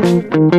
Thank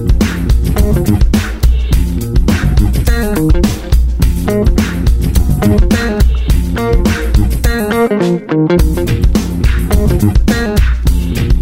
Thank you.